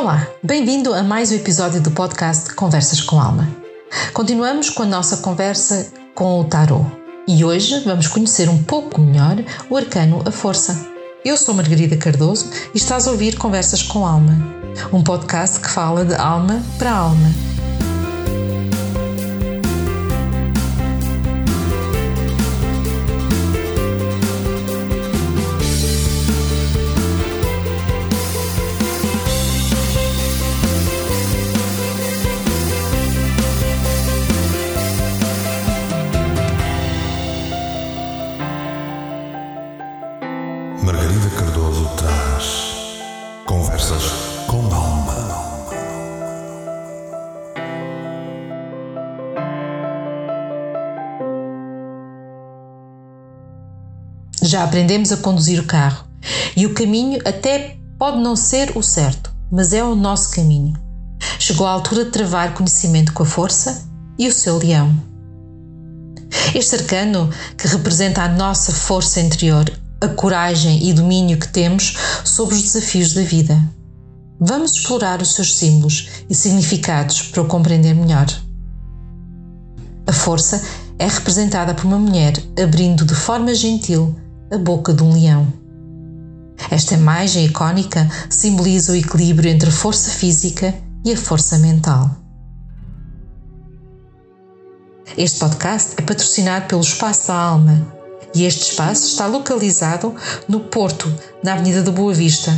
Olá, bem-vindo a mais um episódio do podcast Conversas com Alma. Continuamos com a nossa conversa com o Tarot e hoje vamos conhecer um pouco melhor o arcano A Força. Eu sou Margarida Cardoso e estás a ouvir Conversas com Alma, um podcast que fala de alma para alma Já aprendemos a conduzir o carro e o caminho até pode não ser o certo, mas é o nosso caminho. Chegou a altura de travar conhecimento com a força e o seu leão. Este arcano, que representa a nossa força interior, a coragem e domínio que temos sobre os desafios da vida. Vamos explorar os seus símbolos e significados para o compreender melhor. A força é representada por uma mulher abrindo de forma gentil a boca de um leão. Esta imagem icónica simboliza o equilíbrio entre a força física e a força mental. Este podcast é patrocinado pelo Espaço da Alma e este espaço está localizado no Porto, na Avenida da Boa Vista.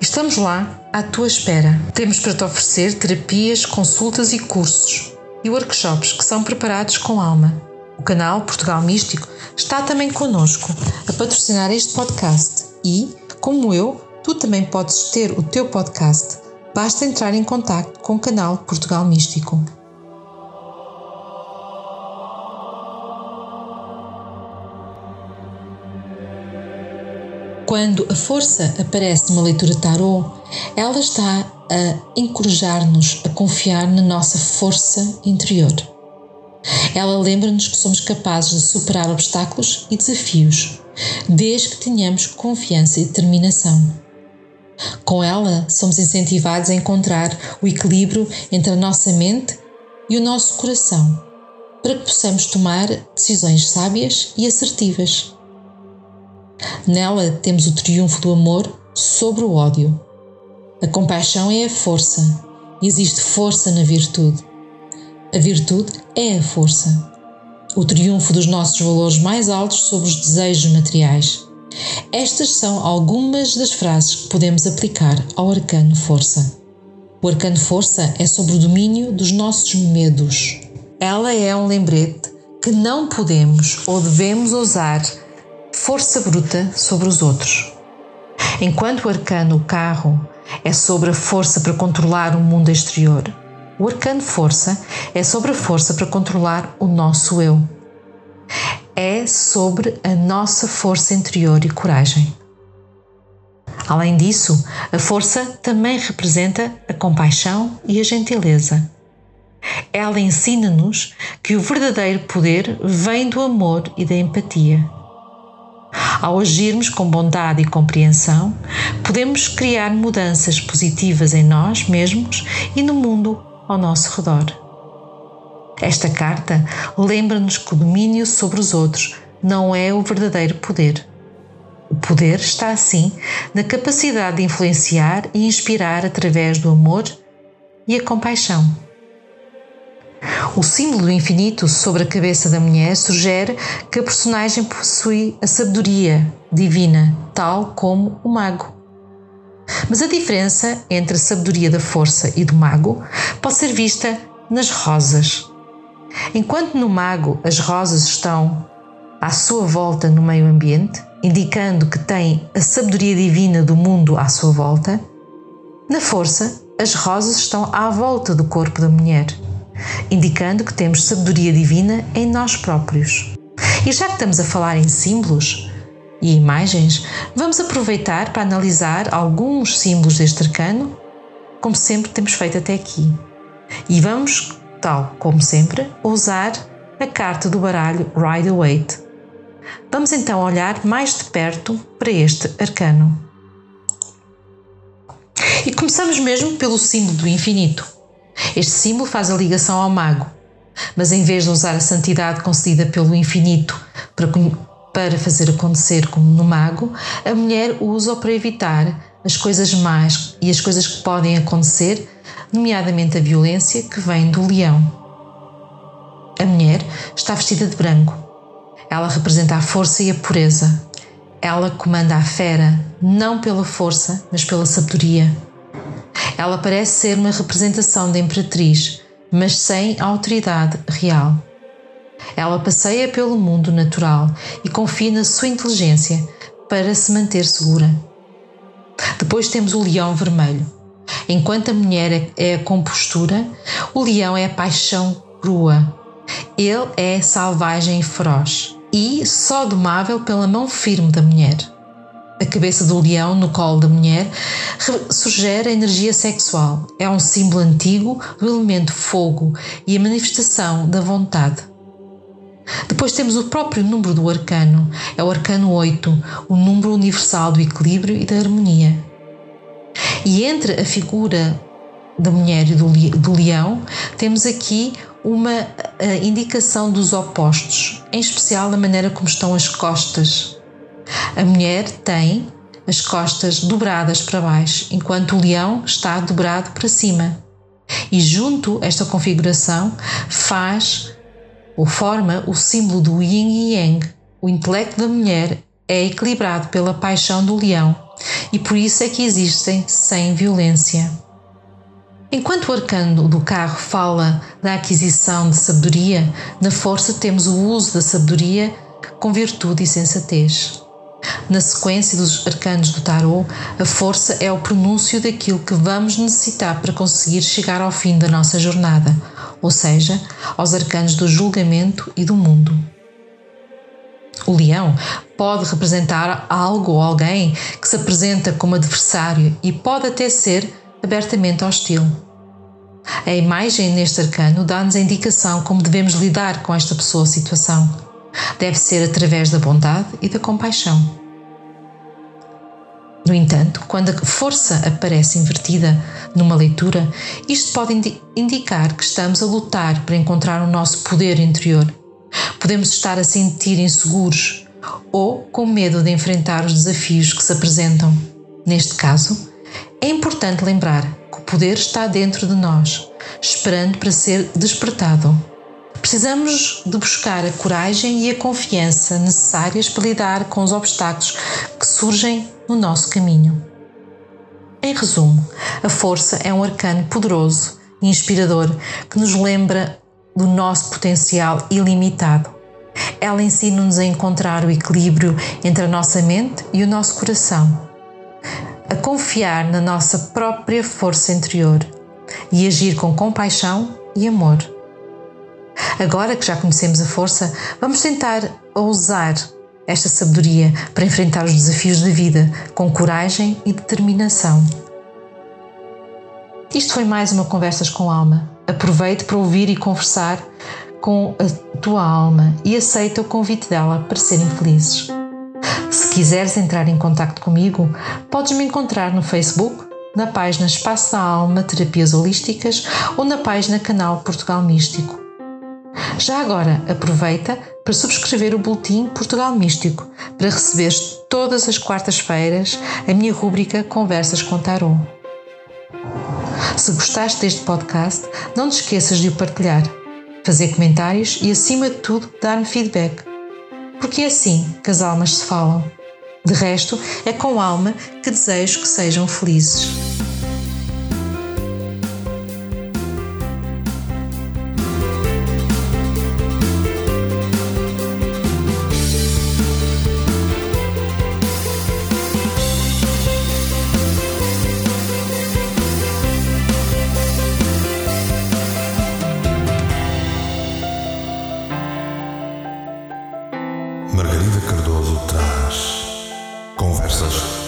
Estamos lá à tua espera. Temos para te oferecer terapias, consultas e cursos e workshops que são preparados com alma. Canal Portugal Místico está também conosco a patrocinar este podcast e, como eu, tu também podes ter o teu podcast. Basta entrar em contato com o canal Portugal Místico. Quando a força aparece numa leitura tarot, ela está a encorajar-nos a confiar na nossa força interior. Ela lembra-nos que somos capazes de superar obstáculos e desafios, desde que tenhamos confiança e determinação. Com ela, somos incentivados a encontrar o equilíbrio entre a nossa mente e o nosso coração, para que possamos tomar decisões sábias e assertivas. Nela temos o triunfo do amor sobre o ódio. A compaixão é a força, existe força na virtude. A virtude é a força, o triunfo dos nossos valores mais altos sobre os desejos materiais. Estas são algumas das frases que podemos aplicar ao arcano força. O arcano força é sobre o domínio dos nossos medos. Ela é um lembrete que não podemos ou devemos usar força bruta sobre os outros. Enquanto o arcano carro é sobre a força para controlar o mundo exterior, o arcano força é sobre a força para controlar o nosso eu. É sobre a nossa força interior e coragem. Além disso, a força também representa a compaixão e a gentileza. Ela ensina-nos que o verdadeiro poder vem do amor e da empatia. Ao agirmos com bondade e compreensão, podemos criar mudanças positivas em nós mesmos e no mundo ao nosso redor. Esta carta lembra-nos que o domínio sobre os outros não é o verdadeiro poder. O poder está, assim, na capacidade de influenciar e inspirar através do amor e a compaixão. O símbolo do infinito sobre a cabeça da mulher sugere que a personagem possui a sabedoria divina, tal como o mago. Mas a diferença entre a sabedoria da força e do mago pode ser vista nas rosas. Enquanto no mago as rosas estão à sua volta no meio ambiente, indicando que tem a sabedoria divina do mundo à sua volta, na força as rosas estão à volta do corpo da mulher, indicando que temos sabedoria divina em nós próprios. E já que estamos a falar em símbolos, e imagens, vamos aproveitar para analisar alguns símbolos deste arcano, como sempre temos feito até aqui. E vamos, tal como sempre, usar a carta do baralho Rider-Waite. Vamos então olhar mais de perto para este arcano. E começamos mesmo pelo símbolo do infinito. Este símbolo faz a ligação ao mago, mas em vez de usar a santidade concedida pelo infinito para, para fazer acontecer como no mago, a mulher usa para evitar as coisas más e as coisas que podem acontecer, nomeadamente a violência que vem do leão. A mulher está vestida de branco. Ela representa a força e a pureza. Ela comanda a fera, não pela força, mas pela sabedoria. Ela parece ser uma representação da imperatriz, mas sem autoridade real. Ela passeia pelo mundo natural e confia na sua inteligência para se manter segura. Depois temos o leão vermelho. Enquanto a mulher é a compostura, o leão é a paixão crua. Ele é selvagem e feroz e só domável pela mão firme da mulher. A cabeça do leão no colo da mulher sugere a energia sexual. É um símbolo antigo do elemento fogo e a manifestação da vontade. Depois temos o próprio número do arcano, é o arcano 8, o número universal do equilíbrio e da harmonia. E entre a figura da mulher e do leão, temos aqui uma indicação dos opostos, em especial a maneira como estão as costas. A mulher tem as costas dobradas para baixo, enquanto o leão está dobrado para cima. E junto esta configuração faz ou forma o símbolo do yin e yang. O intelecto da mulher é equilibrado pela paixão do leão e por isso é que existem sem violência. Enquanto o arcano do carro fala da aquisição de sabedoria, na força temos o uso da sabedoria com virtude e sensatez. Na sequência dos arcanos do tarot, a força é o pronúncio daquilo que vamos necessitar para conseguir chegar ao fim da nossa jornada, ou seja, aos arcanos do julgamento e do mundo. O leão pode representar algo ou alguém que se apresenta como adversário e pode até ser abertamente hostil. A imagem neste arcano dá-nos a indicação como devemos lidar com esta pessoa ou situação. Deve ser através da bondade e da compaixão. No entanto, quando a força aparece invertida numa leitura, isto pode indi indicar que estamos a lutar para encontrar o nosso poder interior. Podemos estar a sentir inseguros ou com medo de enfrentar os desafios que se apresentam. Neste caso, é importante lembrar que o poder está dentro de nós, esperando para ser despertado. Precisamos de buscar a coragem e a confiança necessárias para lidar com os obstáculos surgem no nosso caminho. Em resumo, a força é um arcano poderoso e inspirador que nos lembra do nosso potencial ilimitado. Ela ensina-nos a encontrar o equilíbrio entre a nossa mente e o nosso coração, a confiar na nossa própria força interior e agir com compaixão e amor. Agora que já conhecemos a força, vamos tentar usar esta sabedoria para enfrentar os desafios da vida com coragem e determinação. Isto foi mais uma Conversas com Alma. Aproveite para ouvir e conversar com a tua alma e aceita o convite dela para serem felizes. Se quiseres entrar em contato comigo, podes me encontrar no Facebook, na página Espaço da Alma Terapias Holísticas ou na página Canal Portugal Místico. Já agora, aproveita para subscrever o Boletim Portugal Místico para receberes todas as quartas-feiras a minha rúbrica Conversas com Tarot. Se gostaste deste podcast, não te esqueças de o partilhar, fazer comentários e, acima de tudo, dar-me feedback. Porque é assim que as almas se falam. De resto, é com alma que desejo que sejam felizes. Cardoso traz Conversas.